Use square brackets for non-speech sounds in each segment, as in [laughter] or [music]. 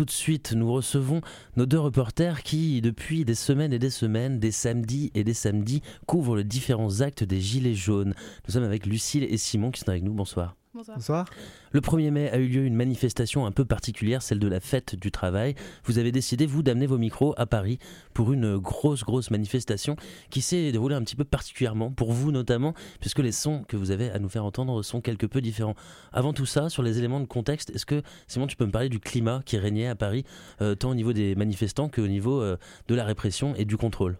tout de suite, nous recevons nos deux reporters qui, depuis des semaines et des semaines, des samedis et des samedis, couvrent les différents actes des Gilets jaunes. Nous sommes avec Lucille et Simon qui sont avec nous. Bonsoir. Bonsoir. Le 1er mai a eu lieu une manifestation un peu particulière, celle de la fête du travail. Vous avez décidé, vous, d'amener vos micros à Paris pour une grosse, grosse manifestation qui s'est déroulée un petit peu particulièrement, pour vous notamment, puisque les sons que vous avez à nous faire entendre sont quelque peu différents. Avant tout ça, sur les éléments de contexte, est-ce que, Simon, tu peux me parler du climat qui régnait à Paris, euh, tant au niveau des manifestants qu'au niveau euh, de la répression et du contrôle?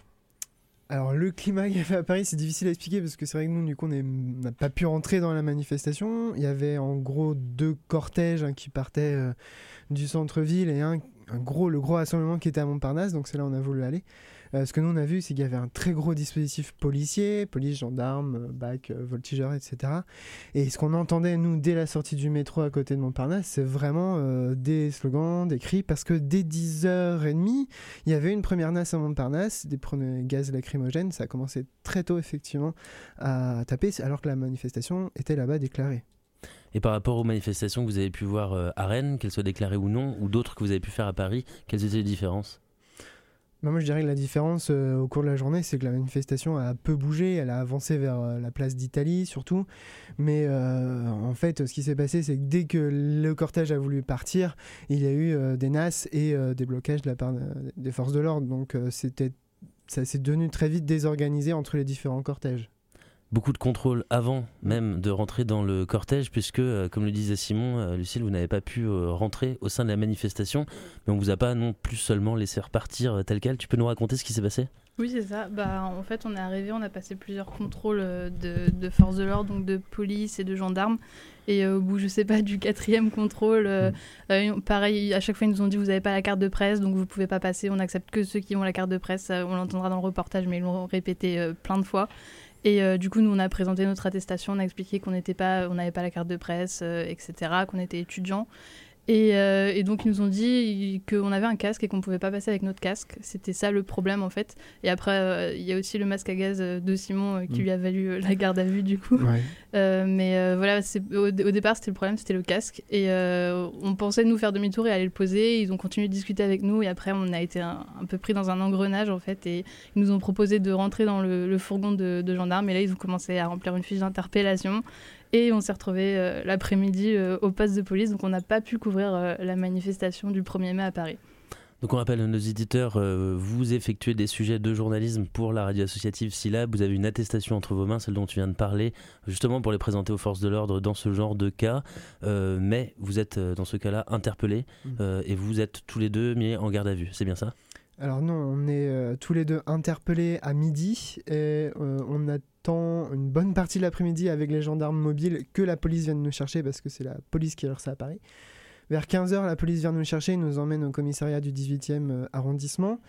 Alors le climat qu'il y avait à Paris, c'est difficile à expliquer parce que c'est vrai que nous, du coup, on n'a pas pu rentrer dans la manifestation. Il y avait en gros deux cortèges qui partaient euh, du centre-ville et un, un, gros, le gros rassemblement qui était à Montparnasse. Donc c'est là où on a voulu aller. Euh, ce que nous on a vu, c'est qu'il y avait un très gros dispositif policier, police, gendarme, euh, bac, euh, voltigeur, etc. Et ce qu'on entendait, nous, dès la sortie du métro à côté de Montparnasse, c'est vraiment des slogans, des cris, parce que dès 10h30, il y avait une première NAS à Montparnasse, des premiers gaz lacrymogènes, ça a commencé très tôt, effectivement, à taper, alors que la manifestation était là-bas déclarée. Et par rapport aux manifestations que vous avez pu voir à Rennes, qu'elles soient déclarées ou non, ou d'autres que vous avez pu faire à Paris, quelles étaient les différences? Moi, je dirais que la différence euh, au cours de la journée, c'est que la manifestation a peu bougé. Elle a avancé vers euh, la place d'Italie, surtout. Mais euh, en fait, ce qui s'est passé, c'est que dès que le cortège a voulu partir, il y a eu des NAS et des blocages de la part des forces de l'ordre. Donc, c'était, ça s'est devenu très vite désorganisé entre les différents cortèges beaucoup de contrôle avant même de rentrer dans le cortège, puisque, euh, comme le disait Simon, euh, Lucille, vous n'avez pas pu euh, rentrer au sein de la manifestation, mais on vous a pas non plus seulement laissé repartir tel quel. Tu peux nous raconter ce qui s'est passé? Oui, c'est ça. Bah, en fait, on est arrivé, on a passé plusieurs contrôles de, de forces de l'ordre, donc de police et de gendarmes. Et au bout, je sais pas, du quatrième contrôle, mm. pareil, à chaque fois, ils nous ont dit vous n'avez pas la carte de presse, donc vous pouvez pas passer. On accepte que ceux qui ont la carte de presse. on l'entendra dans le reportage, mais ils l'ont répété plein de fois. Et euh, du coup, nous, on a présenté notre attestation, on a expliqué qu'on n'était pas, on n'avait pas la carte de presse, euh, etc., qu'on était étudiant. Euh, et, donc, ils nous ont dit qu'on avait un casque et qu'on ne pouvait pas passer avec notre casque. C'était ça le problème, en fait. Et après, euh, il y a aussi le masque à gaz euh, de Simon qui mm. lui a valu la garde à vue, du coup. [laughs] mais voilà, au, au, départ, c'était le problème, c'était le casque. Et on pensait nous faire demi-tour et aller le poser. Ils ont continué de discuter avec nous. Et après, on a été un, peu pris dans un engrenage, en fait. Et ils nous ont proposé de rentrer dans le, fourgon de, de gendarmes. Et là, ils ont commencé à remplir une fiche d'interpellation. Et on s'est retrouvé euh, l'après-midi euh, au poste de police, donc on n'a pas pu couvrir euh, la manifestation du 1er mai à Paris. Donc on rappelle à nos éditeurs, vous effectuez des sujets de journalisme pour la radio associative SILAB, vous avez une attestation entre vos mains, celle dont tu viens de parler, justement pour les présenter aux forces de l'ordre dans ce genre de cas, mais vous êtes dans ce cas-là interpellé mmh. et vous êtes tous les deux mis en garde à vue, c'est bien ça? Alors non, on est tous les deux interpellés à midi et on a une bonne partie de l'après-midi avec les gendarmes mobiles que la police vient de nous chercher parce que c'est la police qui a ça à Paris. Vers 15h, la police vient nous chercher, nous emmène au commissariat du 18e euh, arrondissement.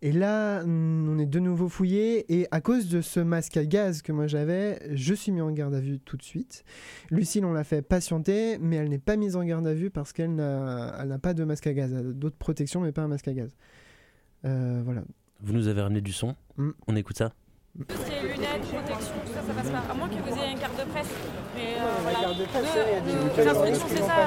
Et là, on est de nouveau fouillé. Et à cause de ce masque à gaz que moi j'avais, je suis mis en garde à vue tout de suite. Lucille, on l'a fait patienter, mais elle n'est pas mise en garde à vue parce qu'elle n'a pas de masque à gaz. Elle a d'autres protections, mais pas un masque à gaz. Euh, voilà. Vous nous avez ramené du son. Mm. On écoute ça lunettes, protection, tout ça, ça passe pas. À moins que vous ayez une carte de presse. Mais euh, voilà. carte de presse, il instructions, c'est ça.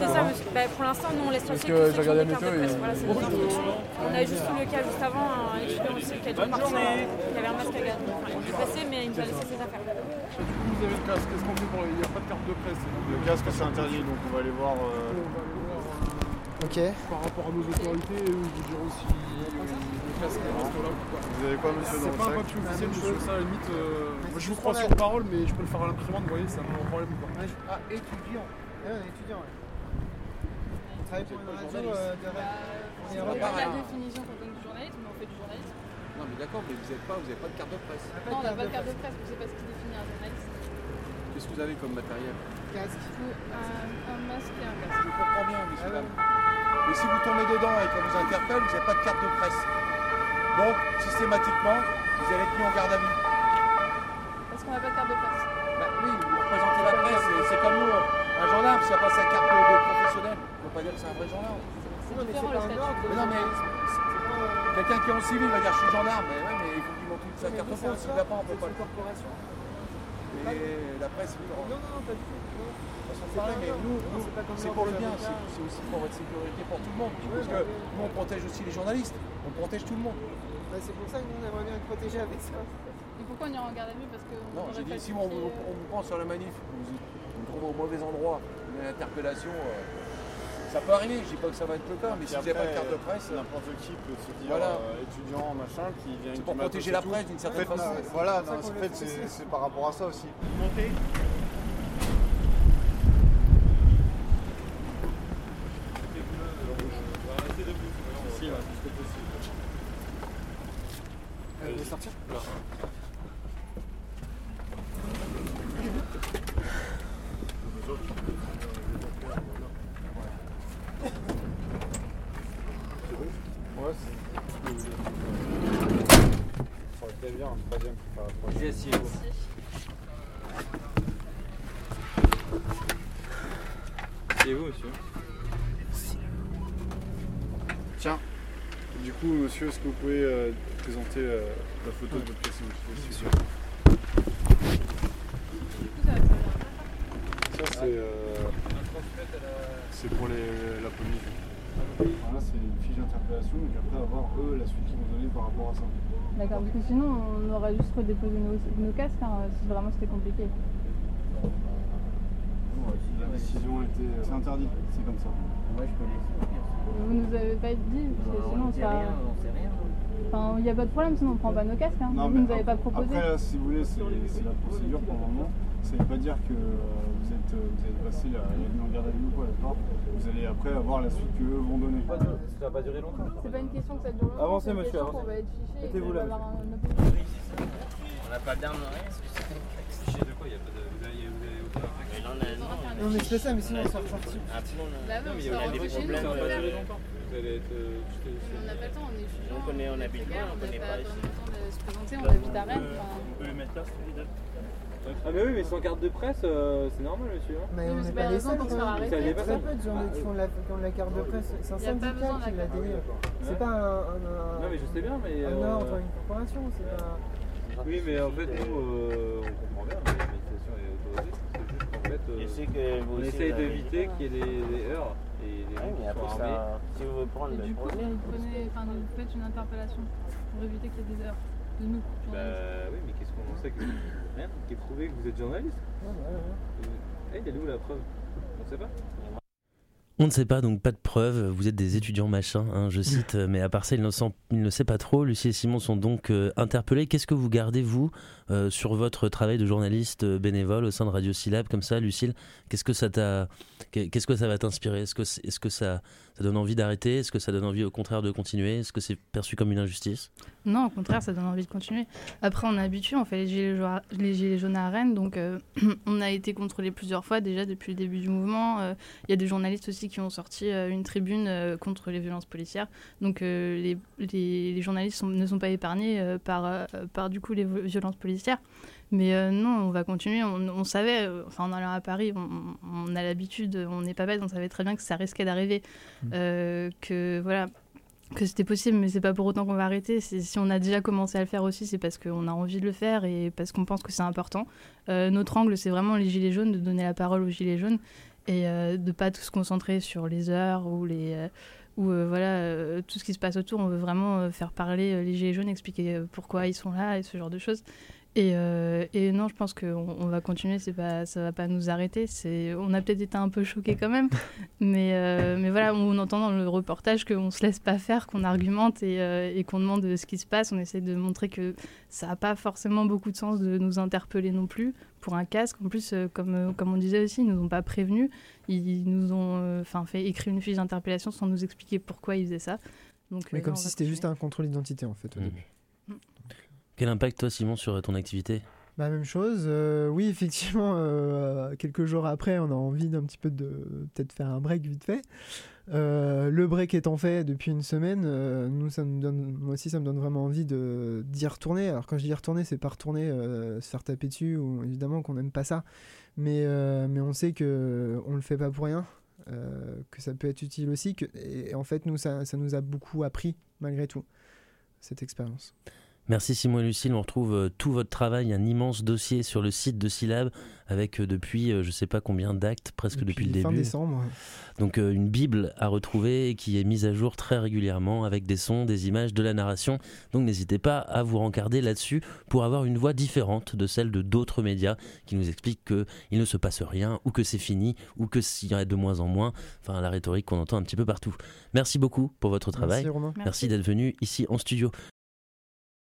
C'est ça, monsieur. Bah, pour l'instant, nous, on laisse passer que ceux qui ont des cartes de presse. Voilà, c'est des instructions. On a juste eu le cas juste avant, un étudiant aussi qui a dû partir, qui avait un masque à gaz. Enfin, il est passé, mais il nous a laissé ses affaires. Du coup, vous avez le casque, qu'est-ce qu'on fait pour. Il n'y a pas de carte de presse. Le casque, c'est interdit, donc on va aller voir. Ok. Par rapport à nos autorités, vous direz aussi vous avez quoi, monsieur C'est pas un papier officiel, monsieur, ça à la limite. Euh, moi, je vous crois sur parole, mais je peux le faire à l'imprimante, vous voyez, c'est un problème ou pas. Ah, étudiant. Ah, étudiant, ouais. On travaille pour une radio euh, de C'est pas la définition qu'on donne du journalisme, mais on fait du journalisme. Non, mais d'accord, mais vous n'avez pas, pas de carte de presse. Non, on n'a pas de carte de presse, vous savez pas ce qui définit un journaliste. Qu'est-ce que vous avez comme matériel? Casque. Un, masque et un casque. Je comprends bien, monsieur. Ah mais si vous tombez dedans et qu'on vous interpelle, vous n'avez pas de carte de presse. Donc, systématiquement, vous allez être mis en garde à vue. Parce qu'on n'a pas de carte de presse bah, Oui, vous représentez la presse, c'est comme nous, un gendarme, s'il n'a pas sa carte de professionnel, on ne peut pas dire que c'est un vrai gendarme. Non, mais c'est pas un ordre. Mais non, mais quelqu'un qui est en civil va dire je suis gendarme, mais, ouais, mais il faut qu'il montre sa carte de presse, s'il ne l'a pas, on peut pas. Et la presse. Non, non, non, pas du tout. mais nous, c'est pour le bien, c'est aussi pour votre sécurité pour tout le monde. Parce que nous, on protège aussi les journalistes, on protège tout le monde. c'est pour ça que nous, on aimerait bien être protégés avec ça. Et pourquoi on ira en garde à vue Parce que. Non, j'ai dit, si on, vous prend sur la manif, vous vous trouvez au mauvais endroit, une interpellation. Euh, ça peut arriver, je dis pas que ça va être le cas, mais si vous n'avez pas de carte de presse. N'importe qui peut se dire voilà. euh, étudiant, machin, qui vient. C'est pour protéger la presse d'une certaine façon. Voilà, en fait, c'est par rapport à ça aussi. Montez. Elle va sortir? Vous, monsieur Tiens, du coup, monsieur, est-ce que vous pouvez euh, présenter euh, la photo de votre Bien sûr. Ça, c'est euh, c'est pour les, la police. Fiche d'interpellation, et après avoir eux la suite qu'ils vont donner par rapport à ça. D'accord, parce que sinon on aurait juste redéposé nos, nos casques hein, si vraiment c'était compliqué la décision était. Euh, c'est interdit, c'est comme ça. Moi je connais Vous nous avez pas dit, parce que sinon on sait rien, on sait rien. Enfin, il n'y a pas de problème, sinon on prend pas nos casques. Hein. Non, vous nous avez pas proposé. Après, si vous voulez, c'est la procédure pour le moment. Ça ne veut pas dire que euh, vous êtes, euh, vous êtes passé la, la en garde à vue quoi, d'accord Vous allez après avoir la suite qu'eux vont donner. Ça va pas durer longtemps. C'est pas une question que ça dure longtemps. Avancez, monsieur, avancez. Mettez-vous là. On n'a pas d'armes, rien. Fiché de quoi Il n'y a pas de. Non, mais c'est ça, mais sinon on. Ah, sinon, Bah non, mais on on a des problèmes. Ça va on pas va durer faire. longtemps. Vous allez être. euh, juste- On n'a pas le temps, on est étudiants. On connaît- on habite loin, on pas ici. le temps de se présenter, on habite à Rennes. On peut les mettre là, celui-là. Ah mais oui, mais sans carte de presse, euh, c'est normal, monsieur. hein. Mais Oui, on mais n'est c'est pas pas les raison seuls. pour se faire arrêter. Ça Il y a très peu de gens qui font la, qui ont la carte de presse. C'est un Il y a pas besoin syndicat de qui la l'a carte. C'est pas un, un, Non mais je sais bien, mais. un euh, ordre, une corporation. C'est pas. Oui, mais en fait, nous, euh, on comprend bien, la manifestation est autorisée. C'est juste qu'en fait, euh, Je sais que vous on aussi, essaye vous avez d'éviter qu'il y ait des, des heurts et des Ouais, gens mais qui après soient armés. ça, si vous voulez prendre Et le du coup, problème, vous prenez, enfin, vous faites une interpellation pour éviter qu'il y ait des heures nous. journalistes. Bah oui, mais qu'est-ce qu'on en sait que rien qui est prouvé que vous êtes journaliste? Eh, il est où la preuve? On sait pas. On ne sait pas, donc pas de preuves. Vous êtes des étudiants machin, hein, je cite, euh, mais à part ça, il ne, sent- il ne sait pas trop. Lucie et Simon sont donc euh, interpellés. Qu'est-ce que vous gardez, vous, euh, sur votre travail de journaliste bénévole au sein de Radio Syllab, comme ça, Lucille Qu'est-ce que ça t'a, qu'est-ce que ça va t'inspirer? Est-ce que, c'est- est-ce que ça, ça donne envie d'arrêter? Est-ce que ça donne envie, au contraire, de continuer? Est-ce que c'est perçu comme une injustice? Non, au contraire, ça donne envie de continuer. Après, on est habitué, on fait les gilets, jaunes- gilets jaunes à Rennes, donc euh, [clears throat] on a été contrôlé plusieurs fois déjà depuis le début du mouvement. Euh, Il y a des journalistes aussi qui ont sorti euh, une tribune euh, contre les violences policières. Donc euh, les, journalistes ne sont pas épargnés euh, par, euh, par du coup les violences policières. Mais euh, non, on va continuer. On, on savait, euh, enfin en allant à Paris, on, on a l'habitude, on n'est pas bête, on savait très bien que ça risquait d'arriver, euh, que voilà, que c'était possible, mais c'est pas pour autant qu'on va arrêter. Si on a déjà commencé à le faire aussi, c'est parce qu'on a envie de le faire et parce qu'on pense que c'est important. Notre angle, c'est vraiment les gilets jaunes, de donner la parole aux gilets jaunes et de pas tout se concentrer sur les heures ou les ou euh, voilà euh, tout ce qui se passe autour. On veut vraiment euh, faire parler les gilets jaunes, expliquer pourquoi ils sont là et ce genre de choses. Et, euh, et non, je pense qu'on on va continuer, c'est pas, ça va pas nous arrêter. C'est, on a peut-être été un peu choqués quand même, [laughs] mais, euh, mais voilà, on entend dans le reportage qu'on se laisse pas faire, qu'on argumente et, euh, et qu'on demande ce qui se passe. On essaie de montrer que ça n'a pas forcément beaucoup de sens de nous interpeller non plus pour un casque. En plus, euh, comme, euh, comme on disait aussi, ils nous ont pas prévenus. Ils nous ont euh, enfin fait écrire une fiche d'interpellation sans nous expliquer pourquoi ils faisaient ça. Donc, Mais euh, comme si c'était juste un contrôle d'identité en fait au Mhm. début. Quel impact, toi, Simon, sur ton activité? Bah, même chose. euh, oui, effectivement, euh, quelques jours après, on a envie d'un petit peu de peut-être faire un break vite fait. Euh, le break étant fait depuis une semaine, euh, nous, ça nous donne, moi aussi, ça me donne vraiment envie d'y retourner. Alors quand je dis retourner, c'est pas retourner euh, se faire taper dessus, ou évidemment qu'on n'aime pas ça, mais euh, mais on sait que on le fait pas pour rien, euh, que ça peut être utile aussi. Que, et en fait, nous, ça, ça nous a beaucoup appris malgré tout cette expérience. Merci Simon et Lucille, on retrouve euh, tout votre travail, un immense dossier sur le site de Syllab avec euh, depuis euh, je sais pas combien d'actes, presque depuis, le fin début. décembre. Donc une bible à retrouver qui est mise à jour très régulièrement avec des sons, des images, de la narration. Donc n'hésitez pas à vous rencarder là-dessus pour avoir une voix différente de celle de d'autres médias qui nous expliquent qu'il ne se passe rien ou que c'est fini ou que s'il y en a de moins en moins. Enfin la rhétorique qu'on entend un petit peu partout. Merci beaucoup pour votre travail. Merci. Merci d'être venu ici en studio.